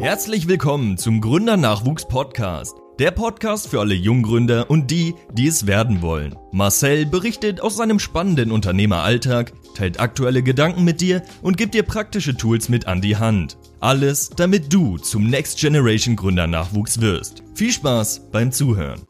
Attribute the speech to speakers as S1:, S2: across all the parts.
S1: Herzlich willkommen zum Gründernachwuchs Podcast. Der Podcast für alle Junggründer und die, die es werden wollen. Marcel berichtet aus seinem spannenden Unternehmeralltag, teilt aktuelle Gedanken mit dir und gibt dir praktische Tools mit an die Hand. Alles, damit du zum Next Generation Gründernachwuchs wirst. Viel Spaß beim Zuhören.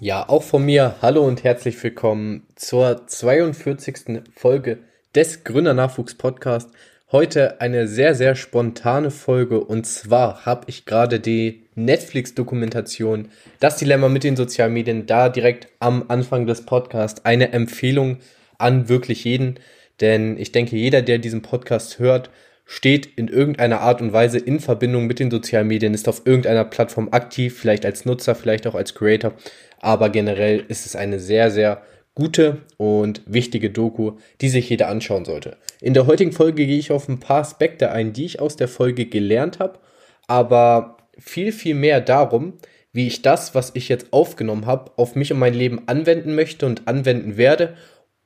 S2: Ja, auch von mir hallo und herzlich willkommen zur 42. Folge des Gründernachwuchs Podcast. Heute eine sehr, sehr spontane Folge. Und zwar habe ich gerade die Netflix-Dokumentation Das Dilemma mit den sozialen Medien da direkt am Anfang des Podcasts. Eine Empfehlung an wirklich jeden, denn ich denke, jeder, der diesen Podcast hört, steht in irgendeiner Art und Weise in Verbindung mit den sozialen Medien, ist auf irgendeiner Plattform aktiv, vielleicht als Nutzer, vielleicht auch als Creator, aber generell ist es eine sehr, sehr gute und wichtige Doku, die sich jeder anschauen sollte. In der heutigen Folge gehe ich auf ein paar Aspekte ein, die ich aus der Folge gelernt habe, aber viel, viel mehr darum, wie ich das, was ich jetzt aufgenommen habe, auf mich und mein Leben anwenden möchte und anwenden werde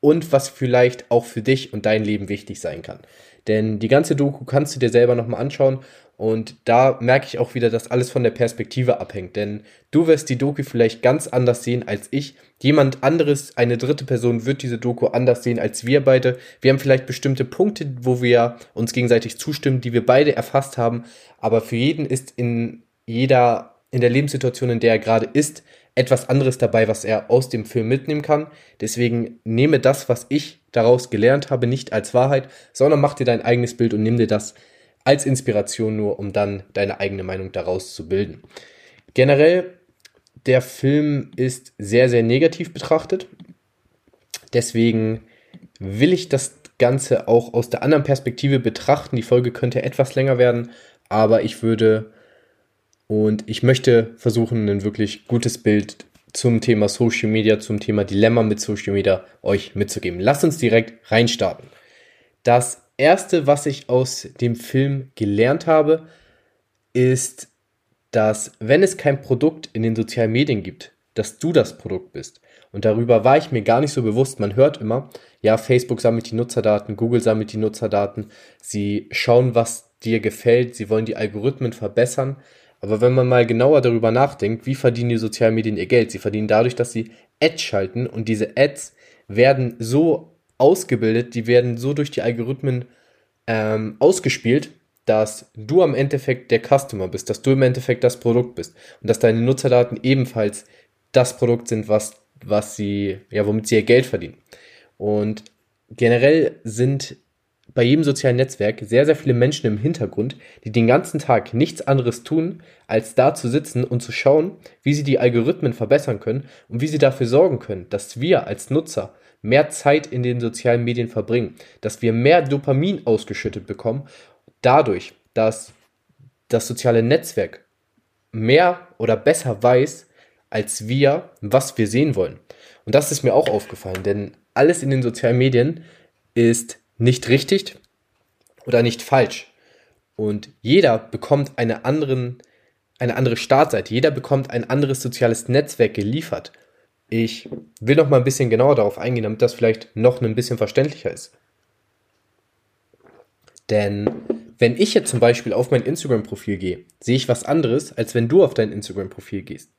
S2: und was vielleicht auch für dich und dein Leben wichtig sein kann. Denn die ganze Doku kannst du dir selber nochmal anschauen und da merke ich auch wieder, dass alles von der Perspektive abhängt. Denn du wirst die Doku vielleicht ganz anders sehen als ich. Jemand anderes, eine dritte Person, wird diese Doku anders sehen als wir beide. Wir haben vielleicht bestimmte Punkte, wo wir uns gegenseitig zustimmen, die wir beide erfasst haben. Aber für jeden ist in jeder, in der Lebenssituation, in der er gerade ist, etwas anderes dabei, was er aus dem Film mitnehmen kann. Deswegen nehme das, was ich daraus gelernt habe, nicht als Wahrheit, sondern mach dir dein eigenes Bild und nimm dir das als Inspiration nur, um dann deine eigene Meinung daraus zu bilden. Generell, der Film ist sehr, sehr negativ betrachtet. Deswegen will ich das Ganze auch aus der anderen Perspektive betrachten. Die Folge könnte etwas länger werden, aber ich würde und ich möchte versuchen, ein wirklich gutes Bild zum Thema Social Media, zum Thema Dilemma mit Social Media euch mitzugeben. Lasst uns direkt reinstarten. Das erste, was ich aus dem Film gelernt habe, ist, dass wenn es kein Produkt in den sozialen Medien gibt, dass du das Produkt bist. Und darüber war ich mir gar nicht so bewusst. Man hört immer, ja, Facebook sammelt die Nutzerdaten, Google sammelt die Nutzerdaten, sie schauen, was dir gefällt, sie wollen die Algorithmen verbessern. Aber wenn man mal genauer darüber nachdenkt, wie verdienen die sozialen Medien ihr Geld? Sie verdienen dadurch, dass sie Ads schalten und diese Ads werden so ausgebildet, die werden so durch die Algorithmen ähm, ausgespielt, dass du am Endeffekt der Customer bist, dass du im Endeffekt das Produkt bist und dass deine Nutzerdaten ebenfalls das Produkt sind, was, was sie, ja, womit sie ihr Geld verdienen. Und generell sind bei jedem sozialen Netzwerk sehr, sehr viele Menschen im Hintergrund, die den ganzen Tag nichts anderes tun, als da zu sitzen und zu schauen, wie sie die Algorithmen verbessern können und wie sie dafür sorgen können, dass wir als Nutzer mehr Zeit in den sozialen Medien verbringen, dass wir mehr Dopamin ausgeschüttet bekommen, dadurch, dass das soziale Netzwerk mehr oder besser weiß, als wir, was wir sehen wollen. Und das ist mir auch aufgefallen, denn alles in den sozialen Medien ist nicht richtig oder nicht falsch. Und jeder bekommt eine, anderen, eine andere Startseite, jeder bekommt ein anderes soziales Netzwerk geliefert. Ich will noch mal ein bisschen genauer darauf eingehen, damit das vielleicht noch ein bisschen verständlicher ist. Denn wenn ich jetzt zum Beispiel auf mein Instagram-Profil gehe, sehe ich was anderes, als wenn du auf dein Instagram-Profil gehst.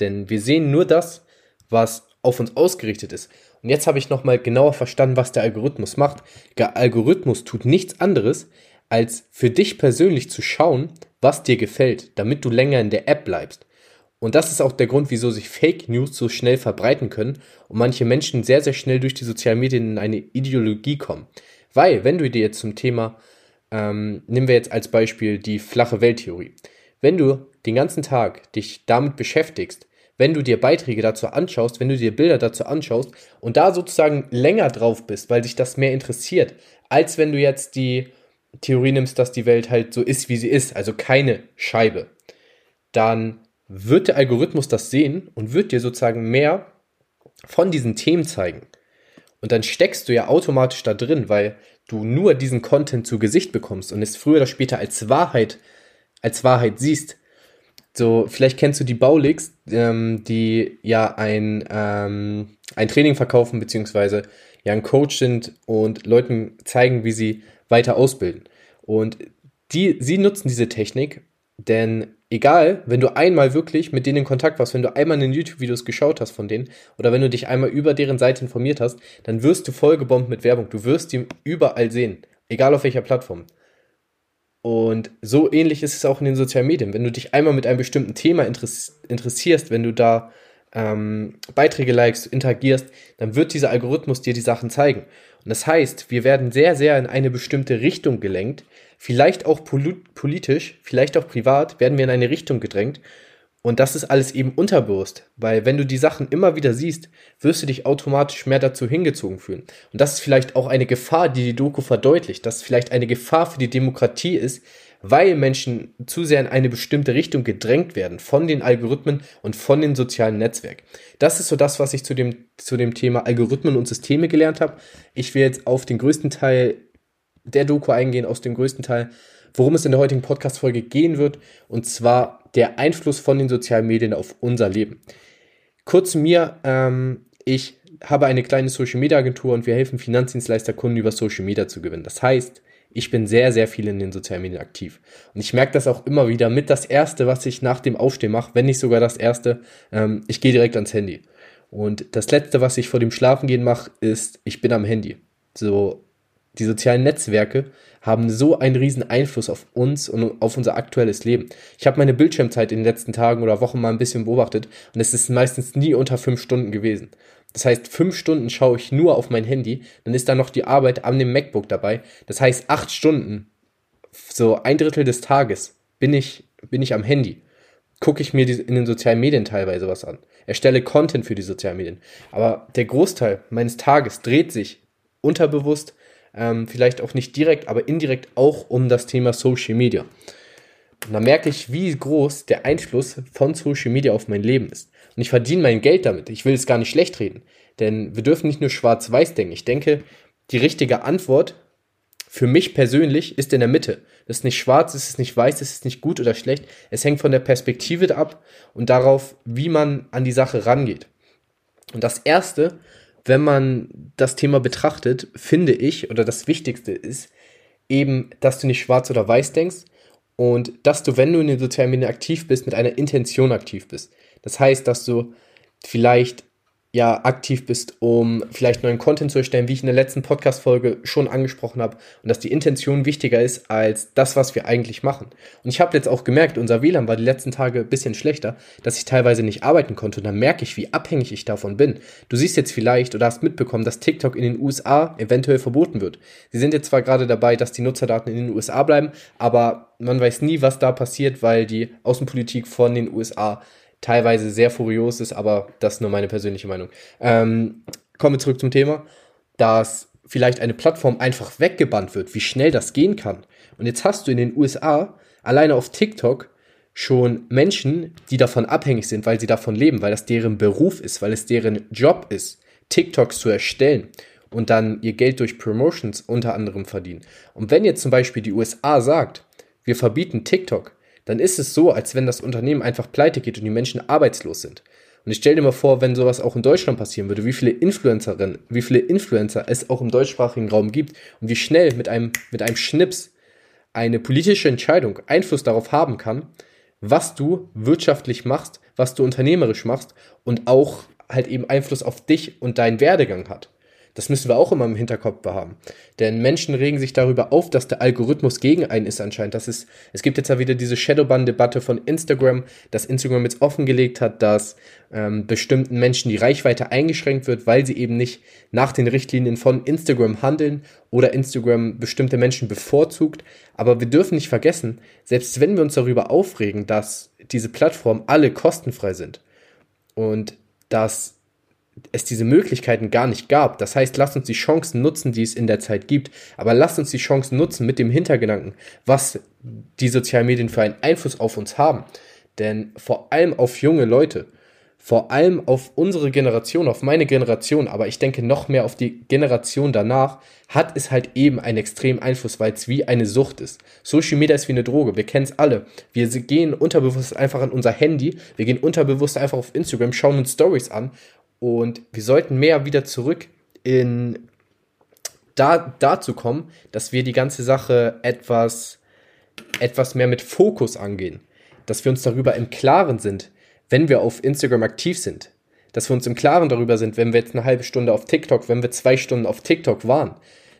S2: Denn wir sehen nur das, was auf uns ausgerichtet ist. Und jetzt habe ich noch mal genauer verstanden, was der Algorithmus macht. Der Algorithmus tut nichts anderes, als für dich persönlich zu schauen, was dir gefällt, damit du länger in der App bleibst. Und das ist auch der Grund, wieso sich Fake News so schnell verbreiten können und manche Menschen sehr, sehr schnell durch die sozialen Medien in eine Ideologie kommen. Weil, wenn du dir jetzt zum Thema, ähm, nehmen wir jetzt als Beispiel die flache Welttheorie. Wenn du den ganzen Tag dich damit beschäftigst, wenn du dir Beiträge dazu anschaust, wenn du dir Bilder dazu anschaust und da sozusagen länger drauf bist, weil dich das mehr interessiert, als wenn du jetzt die Theorie nimmst, dass die Welt halt so ist, wie sie ist, also keine Scheibe, dann wird der Algorithmus das sehen und wird dir sozusagen mehr von diesen Themen zeigen. Und dann steckst du ja automatisch da drin, weil du nur diesen Content zu Gesicht bekommst und es früher oder später als Wahrheit, als Wahrheit siehst. So, vielleicht kennst du die Baulix, ähm, die ja ein, ähm, ein Training verkaufen, beziehungsweise ja ein Coach sind und Leuten zeigen, wie sie weiter ausbilden. Und die, sie nutzen diese Technik, denn egal, wenn du einmal wirklich mit denen in Kontakt warst, wenn du einmal in den YouTube-Videos geschaut hast von denen oder wenn du dich einmal über deren Seite informiert hast, dann wirst du vollgebombt mit Werbung. Du wirst die überall sehen, egal auf welcher Plattform. Und so ähnlich ist es auch in den sozialen Medien. Wenn du dich einmal mit einem bestimmten Thema interessierst, wenn du da ähm, Beiträge likest, interagierst, dann wird dieser Algorithmus dir die Sachen zeigen. Und das heißt, wir werden sehr, sehr in eine bestimmte Richtung gelenkt, vielleicht auch politisch, vielleicht auch privat, werden wir in eine Richtung gedrängt. Und das ist alles eben unterbewusst, weil wenn du die Sachen immer wieder siehst, wirst du dich automatisch mehr dazu hingezogen fühlen. Und das ist vielleicht auch eine Gefahr, die die Doku verdeutlicht, dass vielleicht eine Gefahr für die Demokratie ist, weil Menschen zu sehr in eine bestimmte Richtung gedrängt werden von den Algorithmen und von den sozialen Netzwerken. Das ist so das, was ich zu dem, zu dem Thema Algorithmen und Systeme gelernt habe. Ich will jetzt auf den größten Teil der Doku eingehen, aus dem größten Teil, worum es in der heutigen Podcast-Folge gehen wird, und zwar der Einfluss von den sozialen Medien auf unser Leben. Kurz mir, ähm, ich habe eine kleine Social Media Agentur und wir helfen Finanzdienstleisterkunden über Social Media zu gewinnen. Das heißt, ich bin sehr, sehr viel in den sozialen Medien aktiv. Und ich merke das auch immer wieder mit das Erste, was ich nach dem Aufstehen mache, wenn nicht sogar das Erste, ähm, ich gehe direkt ans Handy. Und das Letzte, was ich vor dem Schlafengehen mache, ist, ich bin am Handy. So, die sozialen Netzwerke haben so einen riesen Einfluss auf uns und auf unser aktuelles Leben. Ich habe meine Bildschirmzeit in den letzten Tagen oder Wochen mal ein bisschen beobachtet und es ist meistens nie unter fünf Stunden gewesen. Das heißt, fünf Stunden schaue ich nur auf mein Handy, dann ist da noch die Arbeit an dem MacBook dabei. Das heißt, acht Stunden, so ein Drittel des Tages, bin ich, bin ich am Handy. Gucke ich mir in den sozialen Medien teilweise was an. Erstelle Content für die sozialen Medien. Aber der Großteil meines Tages dreht sich unterbewusst, ähm, vielleicht auch nicht direkt, aber indirekt auch um das Thema Social Media. Und da merke ich, wie groß der Einfluss von Social Media auf mein Leben ist. Und ich verdiene mein Geld damit. Ich will es gar nicht schlecht reden. Denn wir dürfen nicht nur schwarz-weiß denken. Ich denke, die richtige Antwort für mich persönlich ist in der Mitte. Das ist nicht schwarz, es ist nicht weiß, es ist nicht gut oder schlecht. Es hängt von der Perspektive ab und darauf, wie man an die Sache rangeht. Und das erste, wenn man das Thema betrachtet, finde ich, oder das Wichtigste ist, eben, dass du nicht schwarz oder weiß denkst und dass du, wenn du in den sozialen Medien aktiv bist, mit einer Intention aktiv bist. Das heißt, dass du vielleicht ja aktiv bist, um vielleicht neuen Content zu erstellen, wie ich in der letzten Podcast-Folge schon angesprochen habe, und dass die Intention wichtiger ist als das, was wir eigentlich machen. Und ich habe jetzt auch gemerkt, unser WLAN war die letzten Tage ein bisschen schlechter, dass ich teilweise nicht arbeiten konnte. Und dann merke ich, wie abhängig ich davon bin. Du siehst jetzt vielleicht oder hast mitbekommen, dass TikTok in den USA eventuell verboten wird. Sie sind jetzt zwar gerade dabei, dass die Nutzerdaten in den USA bleiben, aber man weiß nie, was da passiert, weil die Außenpolitik von den USA teilweise sehr furios ist, aber das ist nur meine persönliche Meinung. Ähm, kommen wir zurück zum Thema, dass vielleicht eine Plattform einfach weggebannt wird, wie schnell das gehen kann. Und jetzt hast du in den USA alleine auf TikTok schon Menschen, die davon abhängig sind, weil sie davon leben, weil das deren Beruf ist, weil es deren Job ist, TikToks zu erstellen und dann ihr Geld durch Promotions unter anderem verdienen. Und wenn jetzt zum Beispiel die USA sagt, wir verbieten TikTok, dann ist es so, als wenn das Unternehmen einfach pleite geht und die Menschen arbeitslos sind. Und ich stell dir mal vor, wenn sowas auch in Deutschland passieren würde, wie viele Influencerinnen, wie viele Influencer es auch im deutschsprachigen Raum gibt und wie schnell mit einem, mit einem Schnips eine politische Entscheidung Einfluss darauf haben kann, was du wirtschaftlich machst, was du unternehmerisch machst und auch halt eben Einfluss auf dich und deinen Werdegang hat. Das müssen wir auch immer im Hinterkopf haben. Denn Menschen regen sich darüber auf, dass der Algorithmus gegen einen ist anscheinend. Das ist, es gibt jetzt ja wieder diese Shadowban-Debatte von Instagram, dass Instagram jetzt offengelegt hat, dass ähm, bestimmten Menschen die Reichweite eingeschränkt wird, weil sie eben nicht nach den Richtlinien von Instagram handeln oder Instagram bestimmte Menschen bevorzugt. Aber wir dürfen nicht vergessen, selbst wenn wir uns darüber aufregen, dass diese Plattformen alle kostenfrei sind und dass es diese Möglichkeiten gar nicht gab. Das heißt, lasst uns die Chancen nutzen, die es in der Zeit gibt, aber lasst uns die Chancen nutzen mit dem Hintergedanken, was die sozialen Medien für einen Einfluss auf uns haben. Denn vor allem auf junge Leute, vor allem auf unsere Generation, auf meine Generation, aber ich denke noch mehr auf die Generation danach, hat es halt eben einen extremen Einfluss, weil es wie eine Sucht ist. Social Media ist wie eine Droge, wir kennen es alle. Wir gehen unterbewusst einfach an unser Handy, wir gehen unterbewusst einfach auf Instagram, schauen uns Stories an und wir sollten mehr wieder zurück in, da, dazu kommen, dass wir die ganze Sache etwas, etwas mehr mit Fokus angehen. Dass wir uns darüber im Klaren sind, wenn wir auf Instagram aktiv sind. Dass wir uns im Klaren darüber sind, wenn wir jetzt eine halbe Stunde auf TikTok, wenn wir zwei Stunden auf TikTok waren.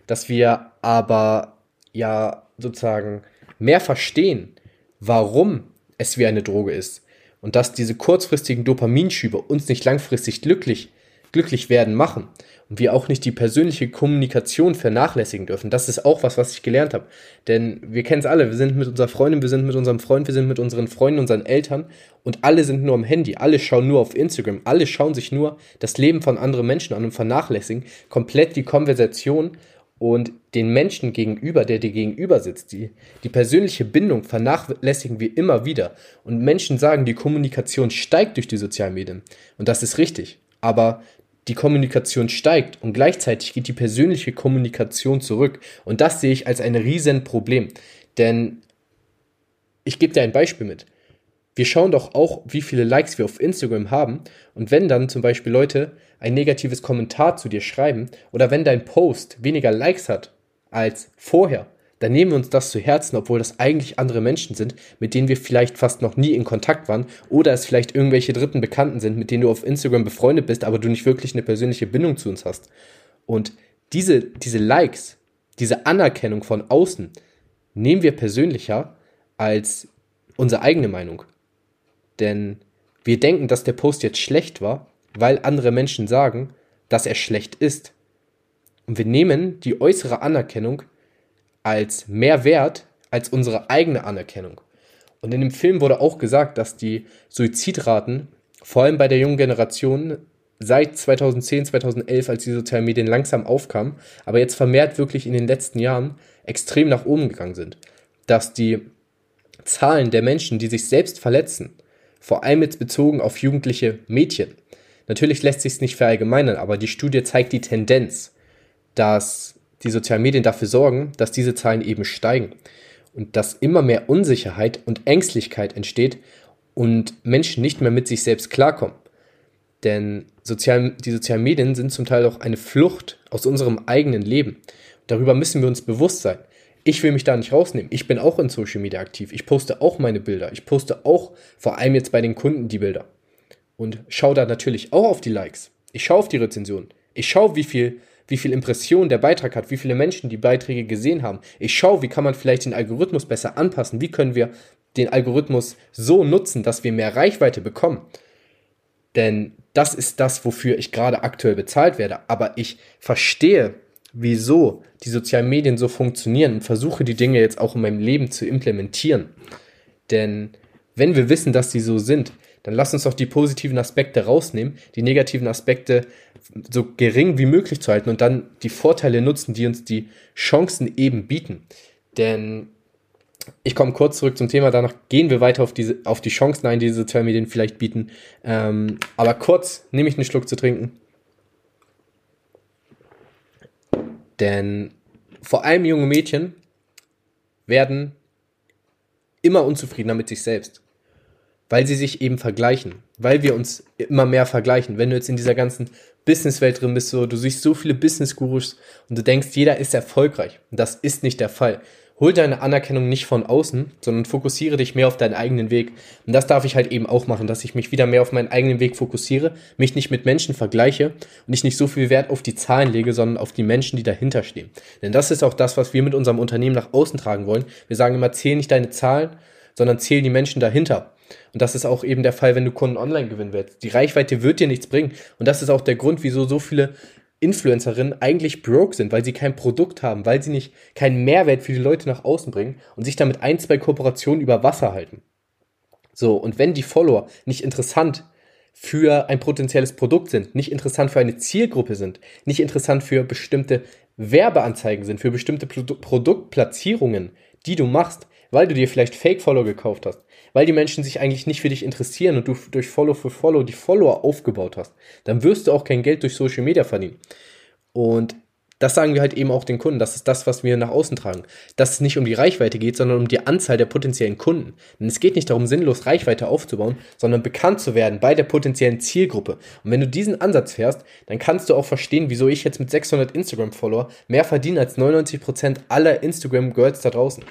S2: Dass wir aber ja sozusagen mehr verstehen, warum es wie eine Droge ist. Und dass diese kurzfristigen Dopaminschübe uns nicht langfristig glücklich, glücklich werden machen und wir auch nicht die persönliche Kommunikation vernachlässigen dürfen. Das ist auch was, was ich gelernt habe. Denn wir kennen es alle, wir sind mit unserer Freundin, wir sind mit unserem Freund, wir sind mit unseren Freunden, unseren Eltern und alle sind nur am Handy, alle schauen nur auf Instagram, alle schauen sich nur das Leben von anderen Menschen an und vernachlässigen komplett die Konversation und den Menschen gegenüber, der dir gegenüber sitzt, die, die persönliche Bindung vernachlässigen wir immer wieder. Und Menschen sagen, die Kommunikation steigt durch die sozialen Medien. Und das ist richtig. Aber die Kommunikation steigt und gleichzeitig geht die persönliche Kommunikation zurück. Und das sehe ich als ein Riesenproblem. Denn ich gebe dir ein Beispiel mit. Wir schauen doch auch, wie viele Likes wir auf Instagram haben. Und wenn dann zum Beispiel Leute ein negatives Kommentar zu dir schreiben oder wenn dein Post weniger Likes hat als vorher, dann nehmen wir uns das zu Herzen, obwohl das eigentlich andere Menschen sind, mit denen wir vielleicht fast noch nie in Kontakt waren oder es vielleicht irgendwelche dritten Bekannten sind, mit denen du auf Instagram befreundet bist, aber du nicht wirklich eine persönliche Bindung zu uns hast. Und diese, diese Likes, diese Anerkennung von außen nehmen wir persönlicher als unsere eigene Meinung. Denn wir denken, dass der Post jetzt schlecht war, weil andere Menschen sagen, dass er schlecht ist. Und wir nehmen die äußere Anerkennung als mehr wert als unsere eigene Anerkennung. Und in dem Film wurde auch gesagt, dass die Suizidraten, vor allem bei der jungen Generation, seit 2010, 2011, als die sozialen Medien langsam aufkamen, aber jetzt vermehrt wirklich in den letzten Jahren extrem nach oben gegangen sind. Dass die Zahlen der Menschen, die sich selbst verletzen, vor allem jetzt bezogen auf jugendliche Mädchen, natürlich lässt sich es nicht verallgemeinern, aber die Studie zeigt die Tendenz, dass die sozialen Medien dafür sorgen, dass diese Zahlen eben steigen und dass immer mehr Unsicherheit und Ängstlichkeit entsteht und Menschen nicht mehr mit sich selbst klarkommen. Denn sozial, die sozialen Medien sind zum Teil auch eine Flucht aus unserem eigenen Leben. Darüber müssen wir uns bewusst sein. Ich will mich da nicht rausnehmen. Ich bin auch in Social Media aktiv. Ich poste auch meine Bilder. Ich poste auch vor allem jetzt bei den Kunden die Bilder. Und schaue da natürlich auch auf die Likes. Ich schaue auf die Rezensionen. Ich schaue, wie viel wie viel Impression der Beitrag hat, wie viele Menschen die Beiträge gesehen haben. Ich schaue, wie kann man vielleicht den Algorithmus besser anpassen, wie können wir den Algorithmus so nutzen, dass wir mehr Reichweite bekommen. Denn das ist das, wofür ich gerade aktuell bezahlt werde. Aber ich verstehe, wieso die sozialen Medien so funktionieren und versuche die Dinge jetzt auch in meinem Leben zu implementieren. Denn wenn wir wissen, dass sie so sind, dann lass uns doch die positiven Aspekte rausnehmen, die negativen Aspekte so gering wie möglich zu halten und dann die Vorteile nutzen, die uns die Chancen eben bieten. Denn ich komme kurz zurück zum Thema, danach gehen wir weiter auf, diese, auf die Chancen ein, die diese Sozialmedien vielleicht bieten. Ähm, aber kurz nehme ich einen Schluck zu trinken. Denn vor allem junge Mädchen werden immer unzufriedener mit sich selbst weil sie sich eben vergleichen, weil wir uns immer mehr vergleichen. Wenn du jetzt in dieser ganzen Businesswelt drin bist, so, du siehst so viele Business-Gurus und du denkst, jeder ist erfolgreich. Das ist nicht der Fall. Hol deine Anerkennung nicht von außen, sondern fokussiere dich mehr auf deinen eigenen Weg. Und das darf ich halt eben auch machen, dass ich mich wieder mehr auf meinen eigenen Weg fokussiere, mich nicht mit Menschen vergleiche und ich nicht so viel Wert auf die Zahlen lege, sondern auf die Menschen, die dahinter stehen. Denn das ist auch das, was wir mit unserem Unternehmen nach außen tragen wollen. Wir sagen immer, zähl nicht deine Zahlen, sondern zähl die Menschen dahinter. Und das ist auch eben der Fall, wenn du Kunden online gewinnen willst. Die Reichweite wird dir nichts bringen. Und das ist auch der Grund, wieso so viele Influencerinnen eigentlich broke sind, weil sie kein Produkt haben, weil sie nicht keinen Mehrwert für die Leute nach außen bringen und sich damit ein, zwei Kooperationen über Wasser halten. So, und wenn die Follower nicht interessant für ein potenzielles Produkt sind, nicht interessant für eine Zielgruppe sind, nicht interessant für bestimmte Werbeanzeigen sind, für bestimmte Produ Produktplatzierungen, die du machst, weil du dir vielleicht Fake-Follow gekauft hast, weil die Menschen sich eigentlich nicht für dich interessieren und du durch Follow für Follow die Follower aufgebaut hast, dann wirst du auch kein Geld durch Social Media verdienen. Und Das sagen wir halt eben auch den Kunden. Das ist das, was wir nach außen tragen. Dass es nicht um die Reichweite geht, sondern um die Anzahl der potenziellen Kunden. Denn es geht nicht darum, sinnlos Reichweite aufzubauen, sondern bekannt zu werden bei der potenziellen Zielgruppe. Und wenn du diesen Ansatz fährst, dann kannst du auch verstehen, wieso ich jetzt mit 600 Instagram-Follower mehr verdiene als 99% aller Instagram-Girls da draußen.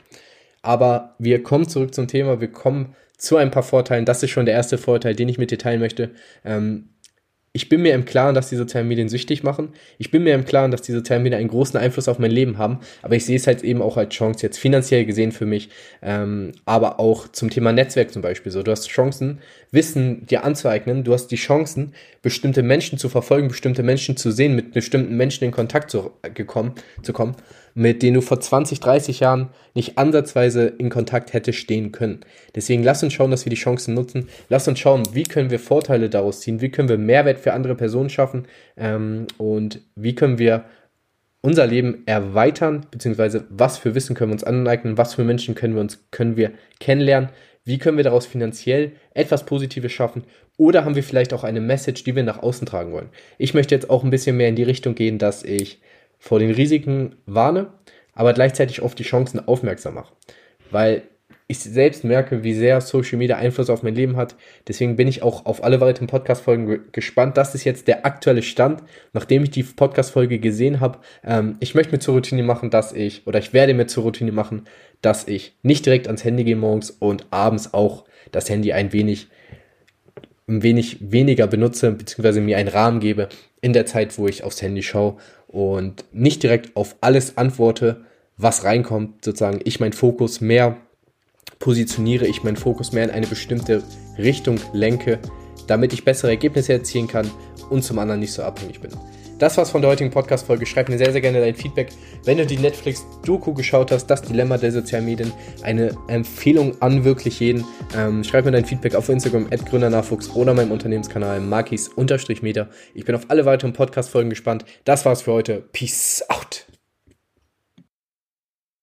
S2: Aber wir kommen zurück zum Thema. Wir kommen zu ein paar Vorteilen. Das ist schon der erste Vorteil, den ich mit dir teilen möchte. Ähm, ich bin mir im Klaren, dass die sozialen Medien süchtig machen. Ich bin mir im Klaren, dass die sozialen Medien einen großen Einfluss auf mein Leben haben. Aber ich sehe es halt eben auch als Chance, jetzt finanziell gesehen für mich, ähm, aber auch zum Thema Netzwerk zum Beispiel. So, du hast Chancen, Wissen dir anzueignen. Du hast die Chancen, bestimmte Menschen zu verfolgen, bestimmte Menschen zu sehen, mit bestimmten Menschen in Kontakt zu, gekommen, zu kommen mit denen du vor 20, 30 Jahren nicht ansatzweise in Kontakt hättest stehen können. Deswegen lass uns schauen, dass wir die Chancen nutzen. Lass uns schauen, wie können wir Vorteile daraus ziehen, wie können wir Mehrwert für andere Personen schaffen ähm, und wie können wir unser Leben erweitern, beziehungsweise was für Wissen können wir uns aneignen, was für Menschen können wir uns, können wir kennenlernen, wie können wir daraus finanziell etwas Positives schaffen oder haben wir vielleicht auch eine Message, die wir nach außen tragen wollen. Ich möchte jetzt auch ein bisschen mehr in die Richtung gehen, dass ich vor den Risiken warne, aber gleichzeitig auf die Chancen aufmerksam mache. Weil ich selbst merke, wie sehr Social Media Einfluss auf mein Leben hat. Deswegen bin ich auch auf alle weiteren Podcast-Folgen gespannt. Das ist jetzt der aktuelle Stand, nachdem ich die Podcast-Folge gesehen habe. Ähm, ich möchte mir zur Routine machen, dass ich, oder ich werde mir zur Routine machen, dass ich nicht direkt ans Handy gehe morgens und abends auch das Handy ein wenig, ein wenig weniger benutze, beziehungsweise mir einen Rahmen gebe in der Zeit, wo ich aufs Handy schaue und nicht direkt auf alles antworte, was reinkommt, sozusagen ich meinen Fokus mehr positioniere, ich meinen Fokus mehr in eine bestimmte Richtung lenke, damit ich bessere Ergebnisse erzielen kann und zum anderen nicht so abhängig bin. Das war's von der heutigen Podcast-Folge. Schreib mir sehr, sehr gerne dein Feedback. Wenn du die Netflix-Doku geschaut hast, das Dilemma der sozialen Medien, eine Empfehlung an wirklich jeden. Ähm, schreib mir dein Feedback auf Instagram, Gründernachwuchs oder meinem Unternehmenskanal markis-meter. Ich bin auf alle weiteren Podcast-Folgen gespannt. Das war's für heute. Peace out.